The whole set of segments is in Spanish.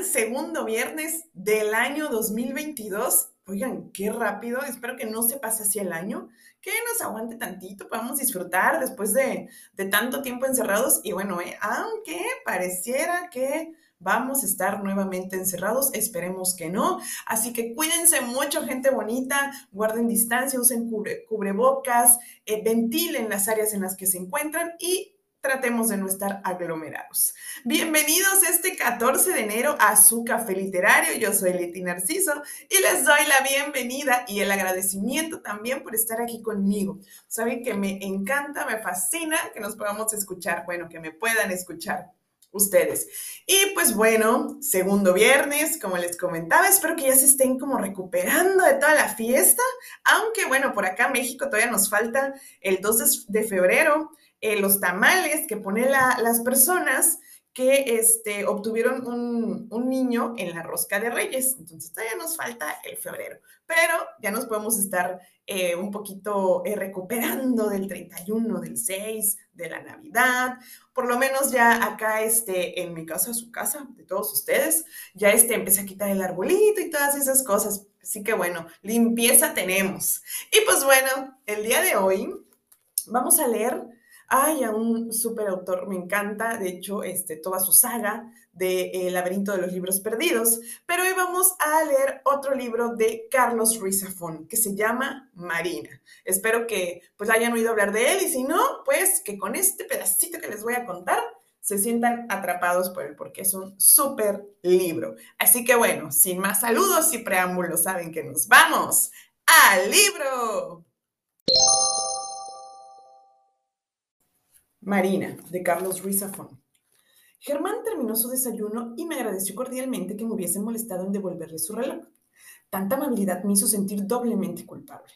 Segundo viernes del año 2022. Oigan, qué rápido. Espero que no se pase así el año, que nos aguante tantito, podamos disfrutar después de, tanto tiempo encerrados. Y bueno, eh, aunque pareciera que vamos a estar nuevamente encerrados, esperemos que no. Así que cuídense mucho, gente bonita, guarden distancia, usen cubrebocas, eh, ventilen las áreas en las que se encuentran y tratemos de no estar aglomerados. Bienvenidos este 14 de enero a su café literario. Yo soy Leti Narciso y les doy la bienvenida y el agradecimiento también por estar aquí conmigo. Saben que me encanta, me fascina que nos podamos escuchar, bueno, que me puedan escuchar ustedes. Y pues bueno, segundo viernes, como les comentaba, espero que ya se estén como recuperando de toda la fiesta, aunque bueno, por acá México todavía nos falta el 2 de febrero eh, los tamales que ponen las personas que este, obtuvieron un, niño en la rosca de reyes. Entonces todavía nos falta el febrero, pero ya nos podemos estar eh, un poquito eh, recuperando del 31, del 6, de la Navidad. Por lo menos ya acá, este, en mi casa, su casa, de todos ustedes, ya este, empecé a quitar el arbolito y todas esas cosas. Así que bueno, limpieza tenemos. Y pues bueno, el día de hoy vamos a leer Ay, a un super autor, me encanta, de hecho, este, toda su saga de El eh, laberinto de los libros perdidos. Pero hoy vamos a leer otro libro de Carlos Ruiz Zafón, que se llama Marina. Espero que pues hayan oído hablar de él y si no, pues que con este pedacito que les voy a contar se sientan atrapados por él, porque es un súper libro. Así que bueno, sin más saludos y preámbulos, saben que nos vamos al libro. Marina, de Carlos Ruiz Zafón. Germán terminó su desayuno y me agradeció cordialmente que me hubiese molestado en devolverle su reloj. Tanta amabilidad me hizo sentir doblemente culpable.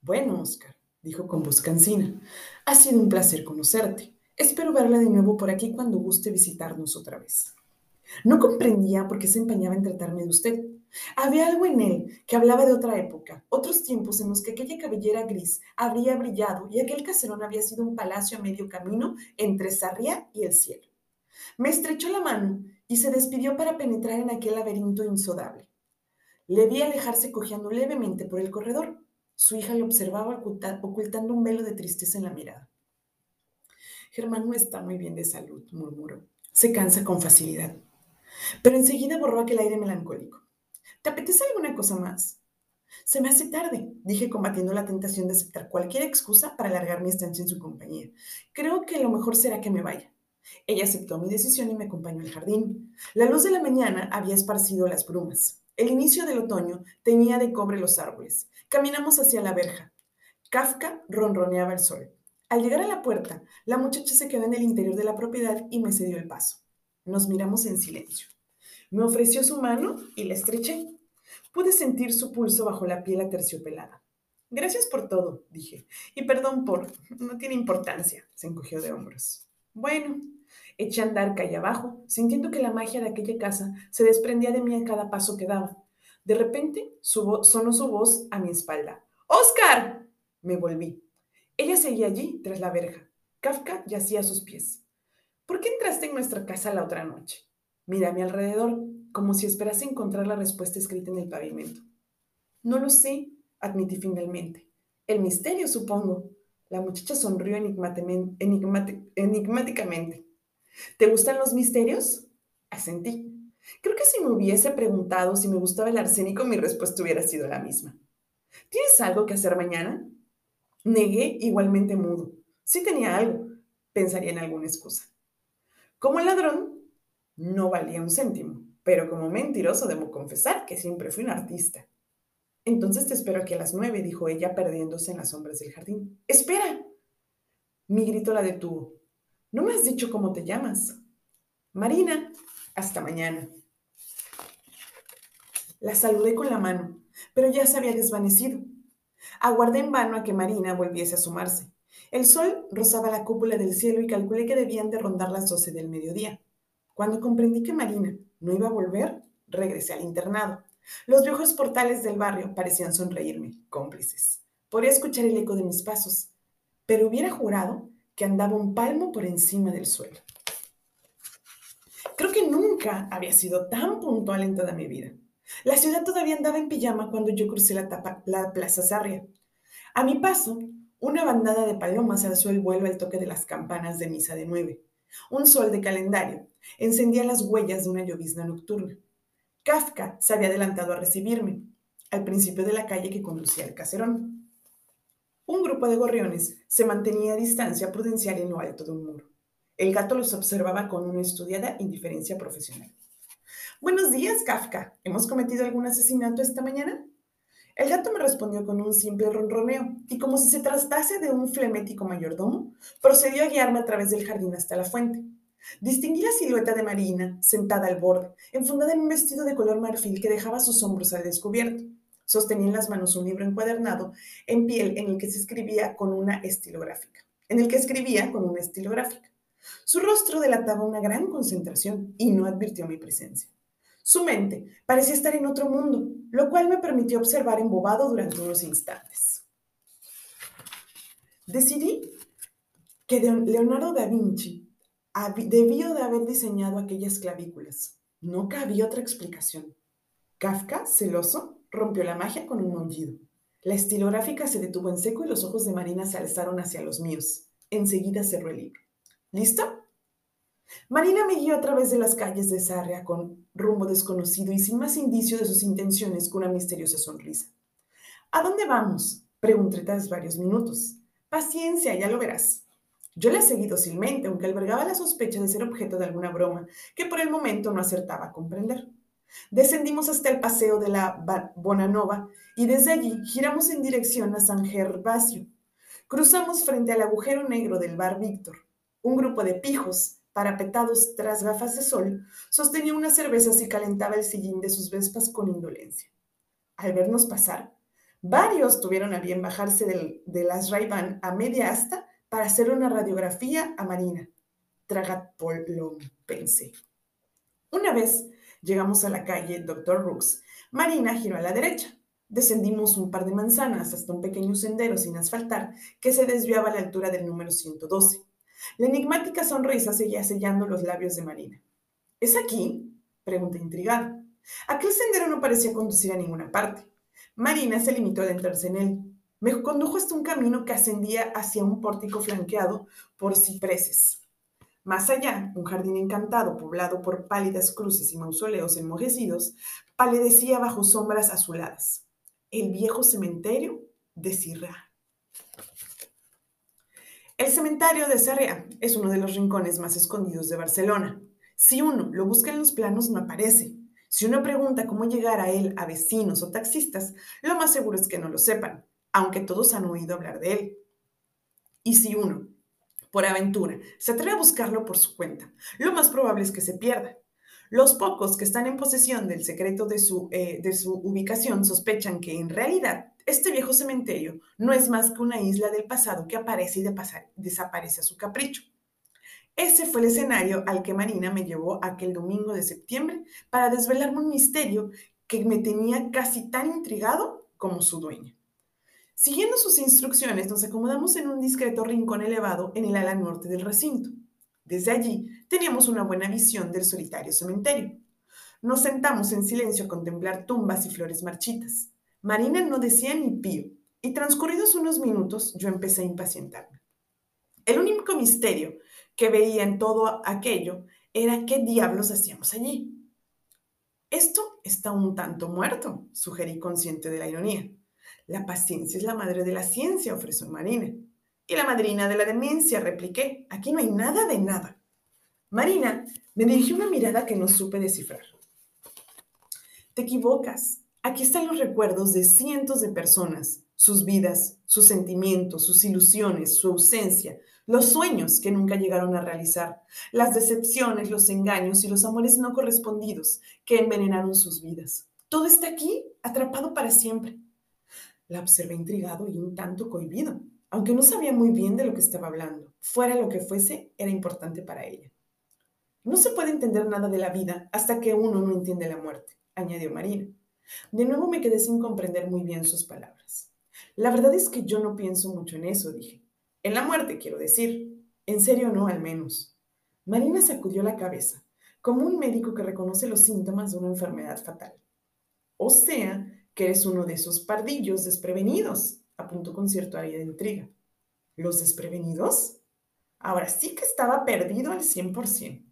Bueno, Oscar, dijo con voz cansina, ha sido un placer conocerte. Espero verla de nuevo por aquí cuando guste visitarnos otra vez. No comprendía por qué se empeñaba en tratarme de usted. Había algo en él que hablaba de otra época, otros tiempos en los que aquella cabellera gris habría brillado y aquel caserón había sido un palacio a medio camino entre Sarriá y el cielo. Me estrechó la mano y se despidió para penetrar en aquel laberinto insodable. Le vi alejarse cojeando levemente por el corredor. Su hija le observaba ocultando un velo de tristeza en la mirada. Germán no está muy bien de salud, murmuró. Se cansa con facilidad. Pero enseguida borró aquel aire melancólico. ¿Te apetece alguna cosa más? Se me hace tarde, dije combatiendo la tentación de aceptar cualquier excusa para alargar mi estancia en su compañía. Creo que lo mejor será que me vaya. Ella aceptó mi decisión y me acompañó al jardín. La luz de la mañana había esparcido las brumas. El inicio del otoño tenía de cobre los árboles. Caminamos hacia la verja. Kafka ronroneaba el sol. Al llegar a la puerta, la muchacha se quedó en el interior de la propiedad y me cedió el paso. Nos miramos en silencio. Me ofreció su mano y la estreché. Pude sentir su pulso bajo la piel aterciopelada. Gracias por todo, dije. Y perdón por... No tiene importancia, se encogió de hombros. Bueno, eché a andar calle abajo, sintiendo que la magia de aquella casa se desprendía de mí a cada paso que daba. De repente sonó su voz a mi espalda. ¡Oscar! Me volví. Ella seguía allí, tras la verja. Kafka yacía a sus pies. ¿Por qué entraste en nuestra casa la otra noche? Miré a mi alrededor, como si esperase encontrar la respuesta escrita en el pavimento. No lo sé, admití finalmente. El misterio, supongo. La muchacha sonrió enigmáticamente. ¿Te gustan los misterios? Asentí. Creo que si me hubiese preguntado si me gustaba el arsénico, mi respuesta hubiera sido la misma. ¿Tienes algo que hacer mañana? Negué igualmente mudo. Si tenía algo. Pensaría en alguna excusa. Como el ladrón, no valía un céntimo, pero como mentiroso debo confesar que siempre fui un artista. Entonces te espero aquí a las nueve, dijo ella, perdiéndose en las sombras del jardín. ¡Espera! Mi grito la detuvo. ¿No me has dicho cómo te llamas? Marina. Hasta mañana. La saludé con la mano, pero ya se había desvanecido. Aguardé en vano a que Marina volviese a asomarse. El sol rozaba la cúpula del cielo y calculé que debían de rondar las doce del mediodía. Cuando comprendí que Marina no iba a volver, regresé al internado. Los viejos portales del barrio parecían sonreírme, cómplices. Podía escuchar el eco de mis pasos, pero hubiera jurado que andaba un palmo por encima del suelo. Creo que nunca había sido tan puntual en toda mi vida. La ciudad todavía andaba en pijama cuando yo crucé la, la Plaza Sarria. A mi paso, una bandada de palomas alzó el vuelo al toque de las campanas de misa de nueve. Un sol de calendario encendía las huellas de una llovizna nocturna. Kafka se había adelantado a recibirme, al principio de la calle que conducía al caserón. Un grupo de gorriones se mantenía a distancia prudencial en lo alto de un muro. El gato los observaba con una estudiada indiferencia profesional. Buenos días, Kafka. ¿Hemos cometido algún asesinato esta mañana? El gato me respondió con un simple ronroneo y como si se tratase de un flemético mayordomo, procedió a guiarme a través del jardín hasta la fuente. Distinguí la silueta de Marina, sentada al borde, enfundada en un vestido de color marfil que dejaba sus hombros al descubierto. Sostenía en las manos un libro encuadernado en piel en el que se escribía con una estilográfica. En el que escribía con una estilográfica. Su rostro delataba una gran concentración y no advirtió mi presencia. Su mente parecía estar en otro mundo, lo cual me permitió observar embobado durante unos instantes. Decidí que Leonardo da Vinci debió de haber diseñado aquellas clavículas. No cabía otra explicación. Kafka, celoso, rompió la magia con un maullido. La estilográfica se detuvo en seco y los ojos de Marina se alzaron hacia los míos. Enseguida cerró el libro. ¿Listo? Marina me guió a través de las calles de Sarria con rumbo desconocido y sin más indicio de sus intenciones que una misteriosa sonrisa. ¿A dónde vamos? Pregunté tras varios minutos. Paciencia, ya lo verás. Yo le seguí dócilmente, aunque albergaba la sospecha de ser objeto de alguna broma que por el momento no acertaba a comprender. Descendimos hasta el paseo de la Bonanova y desde allí giramos en dirección a San Gervasio. Cruzamos frente al agujero negro del bar Víctor. Un grupo de pijos parapetados tras gafas de sol, sostenía una cerveza y calentaba el sillín de sus vespas con indolencia. Al vernos pasar, varios tuvieron a bien bajarse del, de las ray a media asta para hacer una radiografía a Marina. Pensé. Una vez llegamos a la calle Dr. Rooks, Marina giró a la derecha. Descendimos un par de manzanas hasta un pequeño sendero sin asfaltar que se desviaba a la altura del número 112. La enigmática sonrisa seguía sellando los labios de Marina. ¿Es aquí? pregunté intrigada. Aquel sendero no parecía conducir a ninguna parte. Marina se limitó a adentrarse en él. Me condujo hasta un camino que ascendía hacia un pórtico flanqueado por cipreses. Más allá, un jardín encantado, poblado por pálidas cruces y mausoleos enmojecidos, palidecía bajo sombras azuladas. El viejo cementerio de Sirra. El cementerio de Sarriá es uno de los rincones más escondidos de Barcelona. Si uno lo busca en los planos, no aparece. Si uno pregunta cómo llegar a él a vecinos o taxistas, lo más seguro es que no lo sepan, aunque todos han oído hablar de él. Y si uno, por aventura, se atreve a buscarlo por su cuenta, lo más probable es que se pierda. Los pocos que están en posesión del secreto de su, eh, de su ubicación sospechan que en realidad este viejo cementerio no es más que una isla del pasado que aparece y desaparece a su capricho. Ese fue el escenario al que Marina me llevó aquel domingo de septiembre para desvelarme un misterio que me tenía casi tan intrigado como su dueño. Siguiendo sus instrucciones, nos acomodamos en un discreto rincón elevado en el ala norte del recinto. Desde allí teníamos una buena visión del solitario cementerio. Nos sentamos en silencio a contemplar tumbas y flores marchitas. Marina no decía ni pío, y transcurridos unos minutos yo empecé a impacientarme. El único misterio que veía en todo aquello era qué diablos hacíamos allí. Esto está un tanto muerto, sugerí consciente de la ironía. La paciencia es la madre de la ciencia, ofreció Marina. Y la madrina de la demencia, repliqué. Aquí no hay nada de nada. Marina me dirigió una mirada que no supe descifrar. Te equivocas, Aquí están los recuerdos de cientos de personas, sus vidas, sus sentimientos, sus ilusiones, su ausencia, los sueños que nunca llegaron a realizar, las decepciones, los engaños y los amores no correspondidos que envenenaron sus vidas. Todo está aquí, atrapado para siempre. La observé intrigado y un tanto cohibido, aunque no sabía muy bien de lo que estaba hablando. Fuera lo que fuese, era importante para ella. No se puede entender nada de la vida hasta que uno no entiende la muerte, añadió Marina. De nuevo me quedé sin comprender muy bien sus palabras. La verdad es que yo no pienso mucho en eso, dije. En la muerte, quiero decir. En serio no, al menos. Marina sacudió la cabeza, como un médico que reconoce los síntomas de una enfermedad fatal. O sea, que eres uno de esos pardillos desprevenidos, apuntó con cierto aire de intriga. ¿Los desprevenidos? Ahora sí que estaba perdido al 100%.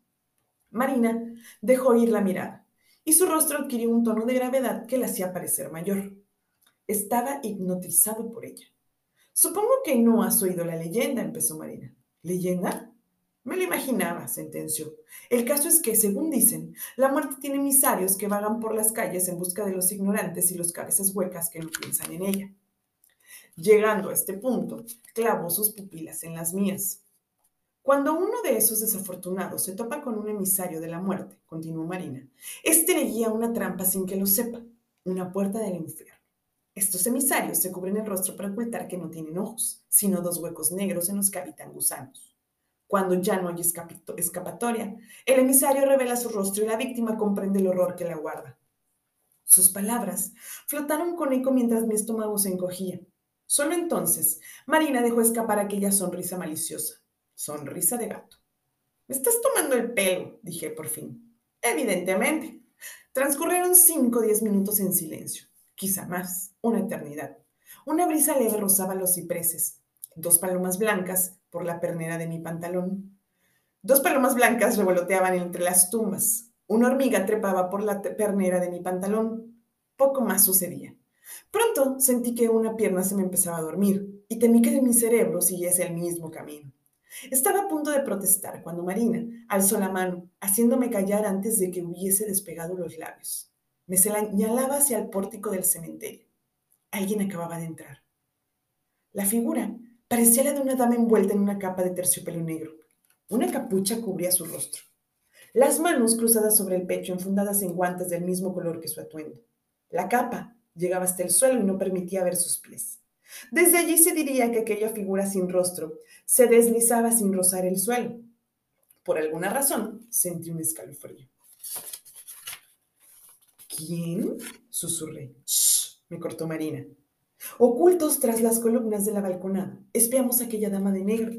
Marina dejó ir la mirada y su rostro adquirió un tono de gravedad que la hacía parecer mayor. Estaba hipnotizado por ella. Supongo que no has oído la leyenda, empezó Marina. ¿Leyenda? Me lo imaginaba, sentenció. El caso es que, según dicen, la muerte tiene emisarios que vagan por las calles en busca de los ignorantes y los cabezas huecas que no piensan en ella. Llegando a este punto, clavó sus pupilas en las mías. Cuando uno de esos desafortunados se topa con un emisario de la muerte, continuó Marina, este le guía una trampa sin que lo sepa, una puerta del infierno. Estos emisarios se cubren el rostro para ocultar que no tienen ojos, sino dos huecos negros en los que habitan gusanos. Cuando ya no hay escapatoria, el emisario revela su rostro y la víctima comprende el horror que le aguarda. Sus palabras flotaron con eco mientras mi estómago se encogía. Solo entonces, Marina dejó escapar aquella sonrisa maliciosa. Sonrisa de gato. Me estás tomando el pelo, dije por fin. Evidentemente. Transcurrieron cinco o diez minutos en silencio, quizá más, una eternidad. Una brisa leve rozaba los cipreses, dos palomas blancas por la pernera de mi pantalón. Dos palomas blancas revoloteaban entre las tumbas. Una hormiga trepaba por la pernera de mi pantalón. Poco más sucedía. Pronto sentí que una pierna se me empezaba a dormir y temí que de mi cerebro siguiese el mismo camino. Estaba a punto de protestar cuando Marina alzó la mano, haciéndome callar antes de que hubiese despegado los labios. Me señalaba hacia el pórtico del cementerio. Alguien acababa de entrar. La figura parecía la de una dama envuelta en una capa de terciopelo negro. Una capucha cubría su rostro. Las manos cruzadas sobre el pecho, enfundadas en guantes del mismo color que su atuendo. La capa llegaba hasta el suelo y no permitía ver sus pies. Desde allí se diría que aquella figura sin rostro se deslizaba sin rozar el suelo. Por alguna razón sentí un escalofrío. ¿Quién? susurré. Shh, me cortó Marina. Ocultos tras las columnas de la balconada, espiamos a aquella dama de negro.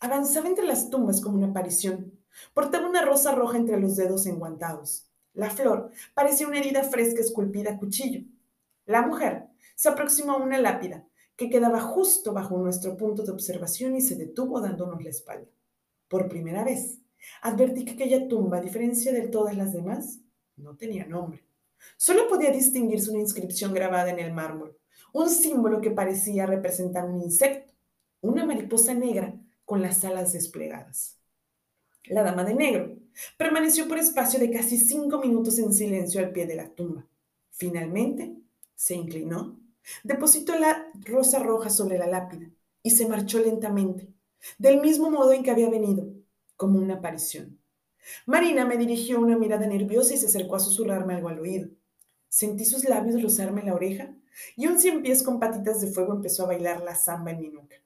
Avanzaba entre las tumbas como una aparición. Portaba una rosa roja entre los dedos enguantados. La flor parecía una herida fresca esculpida a cuchillo. La mujer se aproximó a una lápida que quedaba justo bajo nuestro punto de observación y se detuvo dándonos la espalda. Por primera vez, advertí que aquella tumba, a diferencia de todas las demás, no tenía nombre. Solo podía distinguirse una inscripción grabada en el mármol, un símbolo que parecía representar un insecto, una mariposa negra con las alas desplegadas. La dama de negro permaneció por espacio de casi cinco minutos en silencio al pie de la tumba. Finalmente, se inclinó Depositó la rosa roja sobre la lápida y se marchó lentamente, del mismo modo en que había venido, como una aparición. Marina me dirigió una mirada nerviosa y se acercó a susurrarme algo al oído. Sentí sus labios rozarme la oreja y un cien pies con patitas de fuego empezó a bailar la samba en mi nuca.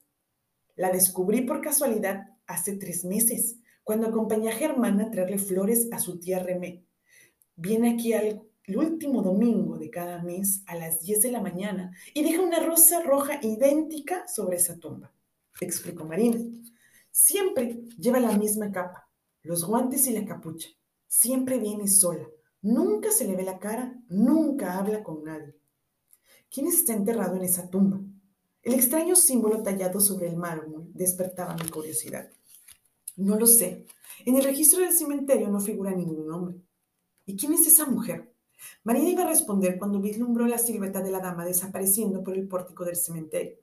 La descubrí por casualidad hace tres meses, cuando acompañé a Germán a traerle flores a su tía Remé. Viene aquí algo el último domingo de cada mes a las 10 de la mañana y deja una rosa roja idéntica sobre esa tumba, explicó Marina. Siempre lleva la misma capa, los guantes y la capucha. Siempre viene sola. Nunca se le ve la cara, nunca habla con nadie. ¿Quién está enterrado en esa tumba? El extraño símbolo tallado sobre el mármol despertaba mi curiosidad. No lo sé. En el registro del cementerio no figura ningún nombre. ¿Y quién es esa mujer? María iba a responder cuando vislumbró la silueta de la dama desapareciendo por el pórtico del cementerio.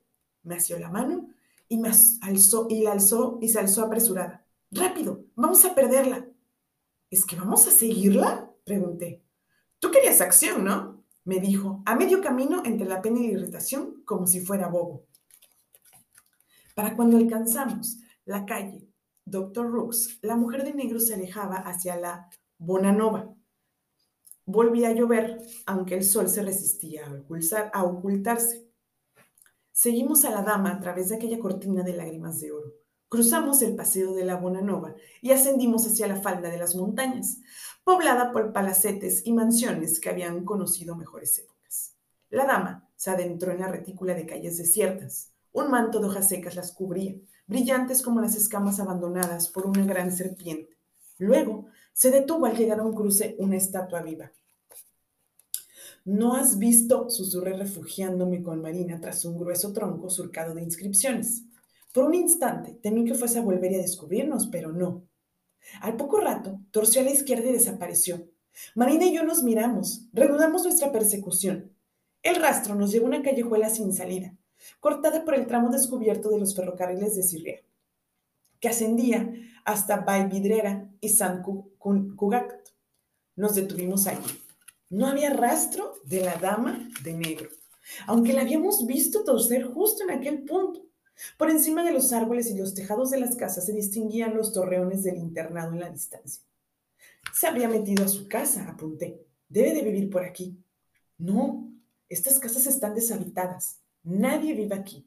Me asió la mano y me alzó y y se alzó apresurada. ¡Rápido! ¡Vamos a perderla! ¿Es que vamos a seguirla? pregunté. Tú querías acción, ¿no? me dijo, a medio camino entre la pena y la irritación, como si fuera bobo. Para cuando alcanzamos la calle Doctor Rooks, la mujer de negro se alejaba hacia la Bonanova, Volvía a llover, aunque el sol se resistía a, ocultarse. Seguimos a la dama a través de aquella cortina de lágrimas de oro. Cruzamos el paseo de la Bonanova y ascendimos hacia la falda de las montañas, poblada por palacetes y mansiones que habían conocido mejores épocas. La dama se adentró en la retícula de calles desiertas. Un manto de hojas secas las cubría, brillantes como las escamas abandonadas por una gran serpiente. Luego Se detuvo al llegar a un cruce una estatua viva. ¿No has visto? susurré refugiándome con Marina tras un grueso tronco surcado de inscripciones. Por un instante temí que fuese a volver a descubrirnos, pero no. Al poco rato torció a la izquierda y desapareció. Marina y yo nos miramos, reanudamos nuestra persecución. El rastro nos llevó a una callejuela sin salida, cortada por el tramo descubierto de los ferrocarriles de Sirria, que ascendía hasta Vidrera y San Cugat. Nos detuvimos allí. No había rastro de la dama de negro, aunque la habíamos visto torcer justo en aquel punto. Por encima de los árboles y los tejados de las casas se distinguían los torreones del internado en la distancia. Se habría metido a su casa, apunté. Debe de vivir por aquí. No, estas casas están deshabitadas. Nadie vive aquí.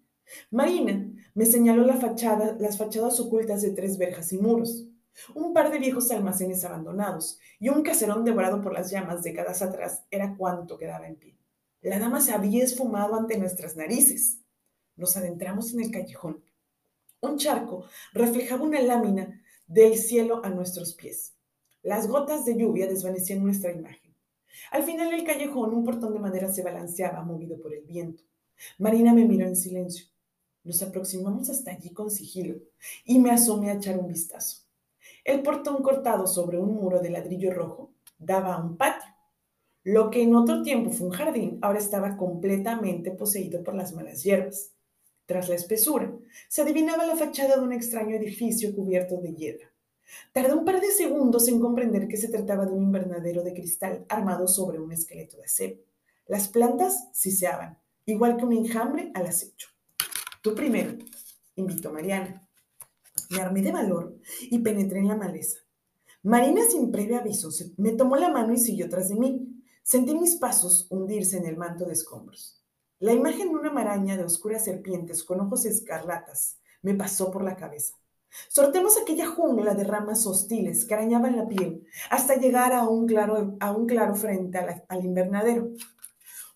Marina me señaló la fachada, las fachadas ocultas de tres verjas y muros un par de viejos almacenes abandonados y un caserón devorado por las llamas décadas atrás era cuanto quedaba en pie. La dama se había esfumado ante nuestras narices. Nos adentramos en el callejón. Un charco reflejaba una lámina del cielo a nuestros pies. Las gotas de lluvia desvanecían nuestra imagen. Al final del callejón, un portón de madera se balanceaba, movido por el viento. Marina me miró en silencio. Nos aproximamos hasta allí con sigilo y me asomé a echar un vistazo. El portón cortado sobre un muro de ladrillo rojo daba a un patio. Lo que en otro tiempo fue un jardín, ahora estaba completamente poseído por las malas hierbas. Tras la espesura, se adivinaba la fachada de un extraño edificio cubierto de hiedra. Tardé un par de segundos en comprender que se trataba de un invernadero de cristal armado sobre un esqueleto de acero. Las plantas siseaban, igual que un enjambre al acecho. Tú primero, invitó Mariana. Me armé de valor y penetré en la maleza. Marina, sin previo aviso, me tomó la mano y siguió tras de mí. Sentí mis pasos hundirse en el manto de escombros. La imagen de una maraña de oscuras serpientes con ojos escarlatas me pasó por la cabeza. Sortemos aquella jungla de ramas hostiles que arañaban la piel hasta llegar a un claro, a un claro frente al invernadero.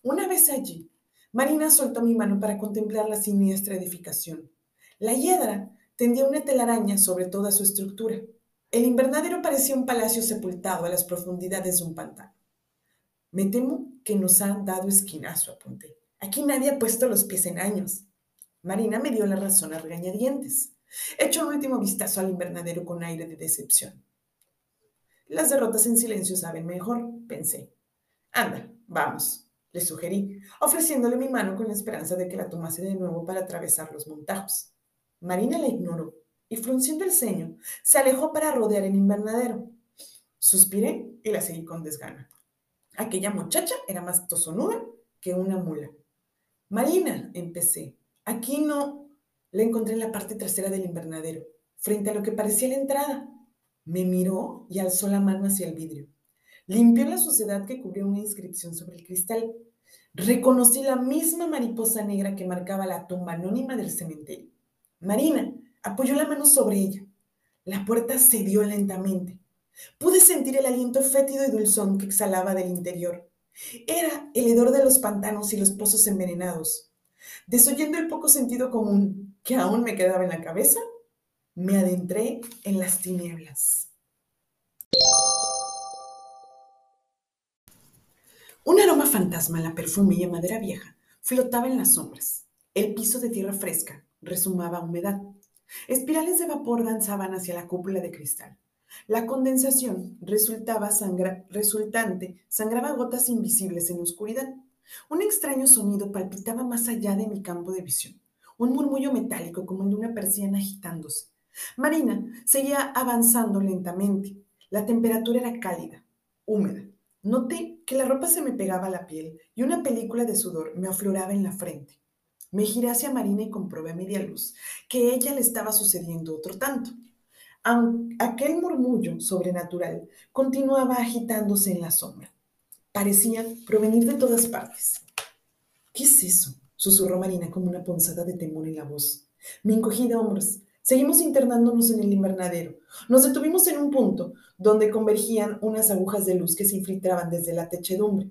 Una vez allí, Marina soltó mi mano para contemplar la siniestra edificación. La hiedra tendía una telaraña sobre toda su estructura. El invernadero parecía un palacio sepultado a las profundidades de un pantano. Me temo que nos han dado esquinazo, apunté. Aquí nadie ha puesto los pies en años. Marina me dio la razón a regañadientes. Echo un último vistazo al invernadero con aire de decepción. Las derrotas en silencio saben mejor, pensé. Anda, vamos, le sugerí, ofreciéndole mi mano con la esperanza de que la tomase de nuevo para atravesar los montajos. Marina la ignoró y frunciendo el ceño, se alejó para rodear el invernadero. Suspiré y la seguí con desgana. Aquella muchacha era más tosonuda que una mula. Marina, empecé. Aquí no. La encontré en la parte trasera del invernadero, frente a lo que parecía la entrada. Me miró y alzó la mano hacia el vidrio. Limpió la suciedad que cubría una inscripción sobre el cristal. Reconocí la misma mariposa negra que marcaba la tumba anónima del cementerio. Marina apoyó la mano sobre ella. La puerta cedió lentamente. Pude sentir el aliento fétido y dulzón que exhalaba del interior. Era el hedor de los pantanos y los pozos envenenados. Desoyendo el poco sentido común que aún me quedaba en la cabeza, me adentré en las tinieblas. Un aroma fantasma, la perfume y madera vieja, flotaba en las sombras. El piso de tierra fresca, resumaba humedad. Espirales de vapor danzaban hacia la cúpula de cristal. La condensación resultaba resultante sangraba gotas invisibles en la oscuridad. Un extraño sonido palpitaba más allá de mi campo de visión, un murmullo metálico como el de una persiana agitándose. Marina seguía avanzando lentamente. La temperatura era cálida, húmeda. Noté que la ropa se me pegaba a la piel y una película de sudor me afloraba en la frente. Me giré hacia Marina y comprobé a media luz que ella le estaba sucediendo otro tanto. Aquel murmullo sobrenatural continuaba agitándose en la sombra. Parecía provenir de todas partes. ¿Qué es eso? susurró Marina con una ponzada de temor en la voz. Me encogí de hombros. Seguimos internándonos en el invernadero. Nos detuvimos en un punto donde convergían unas agujas de luz que se infiltraban desde la techedumbre.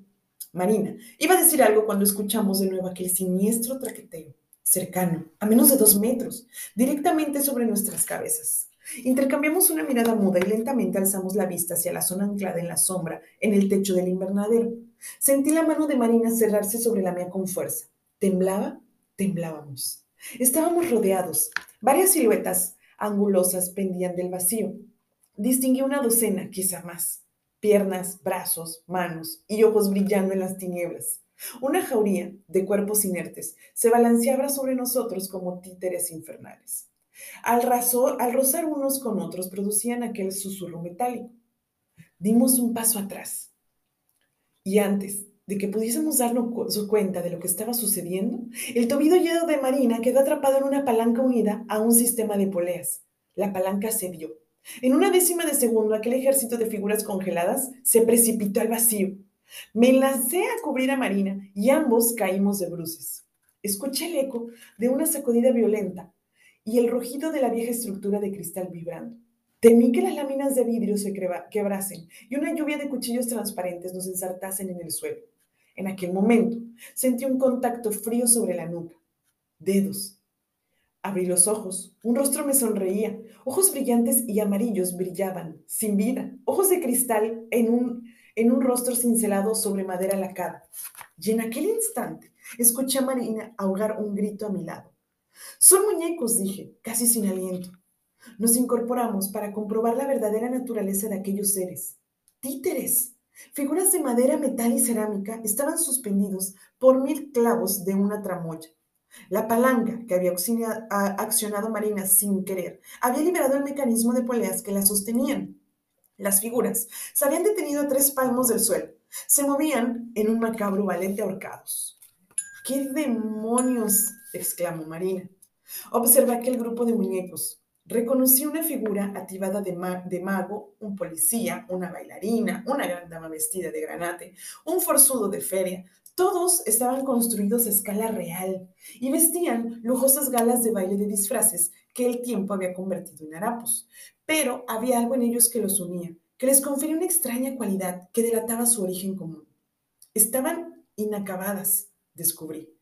Marina, iba a decir algo cuando escuchamos de nuevo aquel siniestro traqueteo, cercano, a menos de dos metros, directamente sobre nuestras cabezas. Intercambiamos una mirada muda y lentamente alzamos la vista hacia la zona anclada en la sombra, en el techo del invernadero. Sentí la mano de Marina cerrarse sobre la mía con fuerza. ¿Temblaba? Temblábamos. Estábamos rodeados. Varias siluetas angulosas pendían del vacío. Distinguí una docena, quizá más. Piernas, brazos, manos y ojos brillando en las tinieblas. Una jauría de cuerpos inertes se balanceaba sobre nosotros como títeres infernales. Al, rozar unos con otros producían aquel susurro metálico. Dimos un paso atrás. Y antes de que pudiésemos darnos cuenta de lo que estaba sucediendo, el tobillo lleno de Marina quedó atrapado en una palanca unida a un sistema de poleas. La palanca cedió. En una décima de segundo, aquel ejército de figuras congeladas se precipitó al vacío. Me lancé a cubrir a Marina y ambos caímos de bruces. Escuché el eco de una sacudida violenta y el rugido de la vieja estructura de cristal vibrando. Temí que las láminas de vidrio se quebrasen y una lluvia de cuchillos transparentes nos ensartasen en el suelo. En aquel momento sentí un contacto frío sobre la nuca. Dedos. Abrí los ojos. Un rostro me sonreía. Ojos brillantes y amarillos brillaban, sin vida. Ojos de cristal en un, en un rostro cincelado sobre madera lacada. Y en aquel instante escuché a Marina ahogar un grito a mi lado. Son muñecos, dije, casi sin aliento. Nos incorporamos para comprobar la verdadera naturaleza de aquellos seres. Títeres. Figuras de madera, metal y cerámica estaban suspendidos por mil clavos de una tramoya. La palanca que había accionado Marina sin querer había liberado el mecanismo de poleas que la sostenían. Las figuras se habían detenido a tres palmos del suelo. Se movían en un macabro ballet de ahorcados. ¿Qué demonios? exclamó Marina. Observé aquel grupo de muñecos. Reconocí una figura activada de, de, mago, un policía, una bailarina, una gran dama vestida de granate, un forzudo de feria. Todos estaban construidos a escala real y vestían lujosas galas de baile de disfraces que el tiempo había convertido en harapos. Pero había algo en ellos que los unía, que les confería una extraña cualidad que delataba su origen común. Estaban inacabadas, descubrí.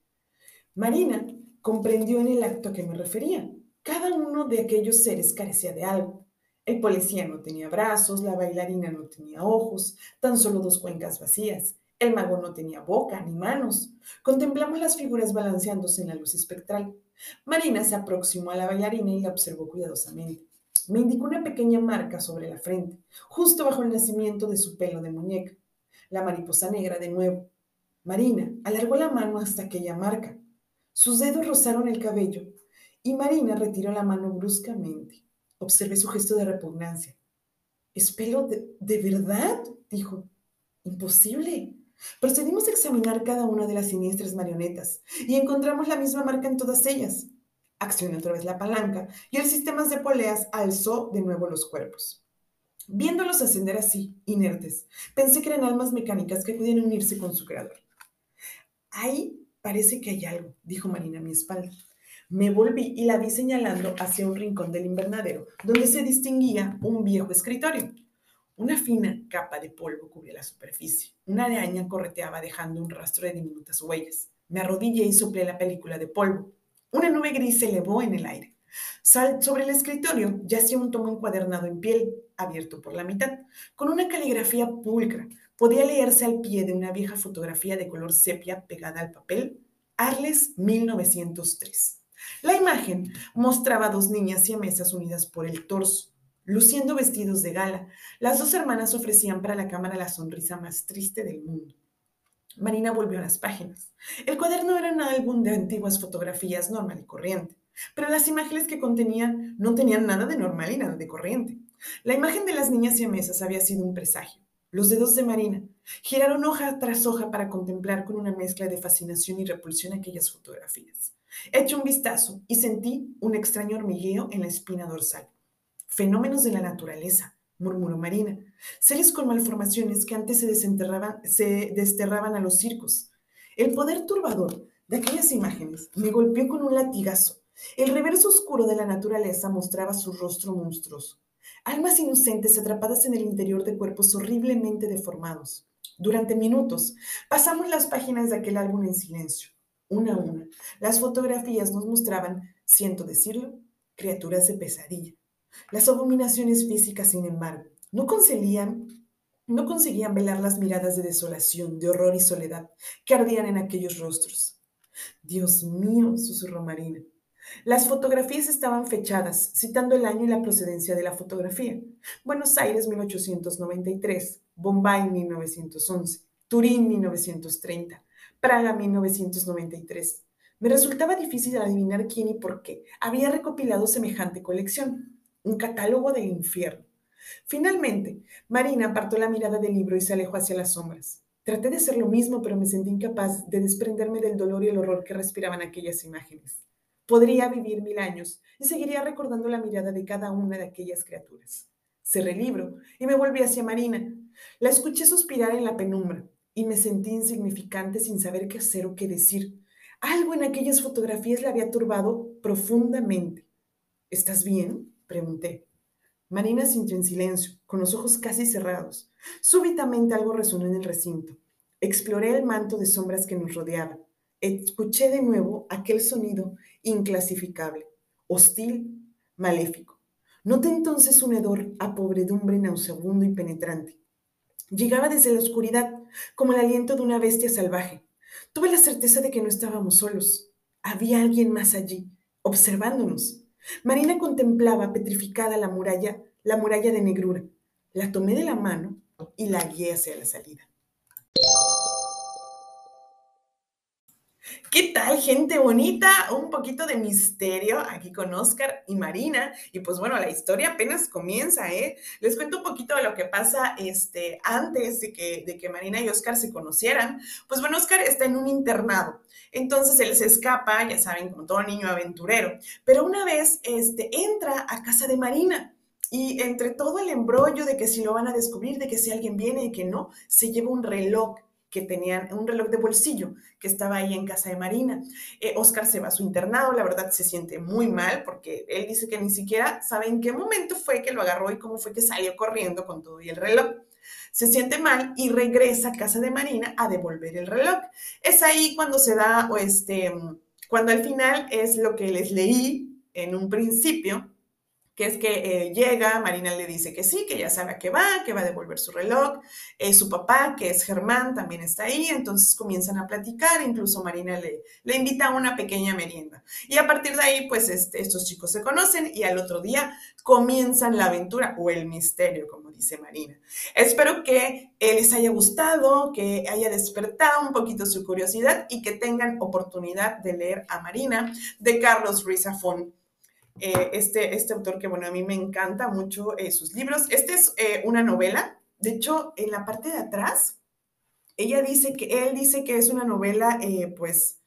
Marina comprendió en el acto a que me refería. Cada uno de aquellos seres carecía de algo. El policía no tenía brazos, la bailarina no tenía ojos, tan solo dos cuencas vacías. El mago no tenía boca ni manos. Contemplamos las figuras balanceándose en la luz espectral. Marina se aproximó a la bailarina y la observó cuidadosamente. Me indicó una pequeña marca sobre la frente, justo bajo el nacimiento de su pelo de muñeca. La mariposa negra de nuevo. Marina alargó la mano hasta aquella marca. Sus dedos rozaron el cabello y Marina retiró la mano bruscamente. Observé su gesto de repugnancia. ¿Es pelo de, de verdad? dijo. Imposible. Procedimos a examinar cada una de las siniestras marionetas y encontramos la misma marca en todas ellas. Accioné otra vez la palanca y el sistema de poleas alzó de nuevo los cuerpos. Viéndolos ascender así, inertes, pensé que eran almas mecánicas que podían unirse con su creador. Ahí Parece que hay algo, dijo Marina a mi espalda. Me volví y la vi señalando hacia un rincón del invernadero, donde se distinguía un viejo escritorio. Una fina capa de polvo cubría la superficie. Una araña correteaba dejando un rastro de diminutas huellas. Me arrodillé y soplé la película de polvo. Una nube gris se elevó en el aire. sobre el escritorio yacía un tomo encuadernado en piel, abierto por la mitad, con una caligrafía pulcra, podía leerse al pie de una vieja fotografía de color sepia pegada al papel, Arles 1903. La imagen mostraba a dos niñas siamesas unidas por el torso, luciendo vestidos de gala. Las dos hermanas ofrecían para la cámara la sonrisa más triste del mundo. Marina volvió a las páginas. El cuaderno era un álbum de antiguas fotografías normal y corriente, pero las imágenes que contenían no tenían nada de normal y nada de corriente. La imagen de las niñas siamesas había sido un presagio. Los dedos de Marina giraron hoja tras hoja para contemplar con una mezcla de fascinación y repulsión aquellas fotografías. Eché un vistazo y sentí un extraño hormigueo en la espina dorsal. Fenómenos de la naturaleza, murmuró Marina. Seres con malformaciones que antes se desenterraban, se desterraban a los circos. El poder turbador de aquellas imágenes me golpeó con un latigazo. El reverso oscuro de la naturaleza mostraba su rostro monstruoso almas inocentes atrapadas en el interior de cuerpos horriblemente deformados. Durante minutos pasamos las páginas de aquel álbum en silencio, una a una. Las fotografías nos mostraban, siento decirlo, criaturas de pesadilla. Las abominaciones físicas, sin embargo, no conseguían, no conseguían velar las miradas de desolación, de horror y soledad que ardían en aquellos rostros. Dios mío, susurró Marina. Las fotografías estaban fechadas, citando el año y la procedencia de la fotografía. Buenos Aires 1893, Bombay 1911, Turín 1930, Praga 1993. Me resultaba difícil adivinar quién y por qué había recopilado semejante colección, un catálogo del infierno. Finalmente, Marina apartó la mirada del libro y se alejó hacia las sombras. Traté de hacer lo mismo, pero me sentí incapaz de desprenderme del dolor y el horror que respiraban aquellas imágenes. Podría vivir mil años y seguiría recordando la mirada de cada una de aquellas criaturas. Cerré el libro y me volví hacia Marina. La escuché suspirar en la penumbra y me sentí insignificante sin saber qué hacer o qué decir. Algo en aquellas fotografías la había turbado profundamente. ¿Estás bien? pregunté. Marina sintió en silencio, con los ojos casi cerrados. Súbitamente algo resonó en el recinto. Exploré el manto de sombras que nos rodeaba. Escuché de nuevo aquel sonido inclasificable, hostil, maléfico. Noté entonces un hedor a pobredumbre nauseabundo y penetrante. Llegaba desde la oscuridad, como el aliento de una bestia salvaje. Tuve la certeza de que no estábamos solos. Había alguien más allí, observándonos. Marina contemplaba petrificada la muralla, la muralla de negrura. La tomé de la mano y la guié hacia la salida. ¿Qué tal, gente bonita? Un poquito de misterio aquí con Oscar y Marina. Y pues bueno, la historia apenas comienza, ¿eh? Les cuento un poquito de lo que pasa este, antes de que, de que Marina y Oscar se conocieran. Pues bueno, Oscar está en un internado. Entonces él se escapa, ya saben, como todo niño aventurero. Pero una vez este, entra a casa de Marina. Y entre todo el embrollo de que si lo van a descubrir, de que si alguien viene y que no, se lleva un reloj que tenían un reloj de bolsillo que estaba ahí en casa de Marina. Eh, Oscar se va a su internado, la verdad se siente muy mal porque él dice que ni siquiera sabe en qué momento fue que lo agarró y cómo fue que salió corriendo con todo y el reloj. Se siente mal y regresa a casa de Marina a devolver el reloj. Es ahí cuando se da, este, cuando al final es lo que les leí en un principio, que es que eh, llega, Marina le dice que sí, que ya sabe a qué va, que va a devolver su reloj, eh, su papá, que es Germán, también está ahí, entonces comienzan a platicar, incluso Marina le, le invita a una pequeña merienda. Y a partir de ahí, pues este, estos chicos se conocen y al otro día comienzan la aventura o el misterio, como dice Marina. Espero que les haya gustado, que haya despertado un poquito su curiosidad y que tengan oportunidad de leer a Marina de Carlos Ruiz. Eh, este, este autor que, bueno, a mí me encanta mucho eh, sus libros. Este es eh, una novela, de hecho, en la parte de atrás, ella dice que, él dice que es una novela, pues,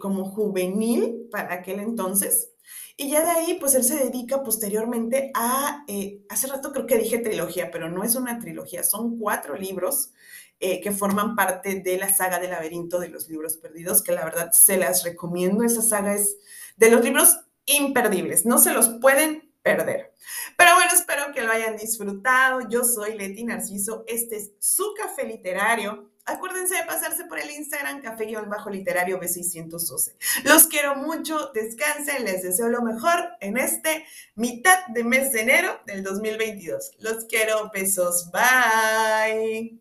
como juvenil para aquel entonces. Y ya de ahí, pues él se dedica posteriormente a, hace rato creo que dije trilogía, pero no es una trilogía, son cuatro libros que forman parte de la saga del laberinto de los libros perdidos, que la verdad se las recomiendo. Esa saga es de los libros imperdibles, no se los pueden perder. Pero bueno, espero que lo hayan disfrutado. Yo soy Leti Narciso, este es su café literario. Acuérdense de pasarse por el Instagram café-literario B612. Los quiero mucho, descansen, les deseo lo mejor en este mitad de mes de enero del 2022. Los quiero, besos, bye.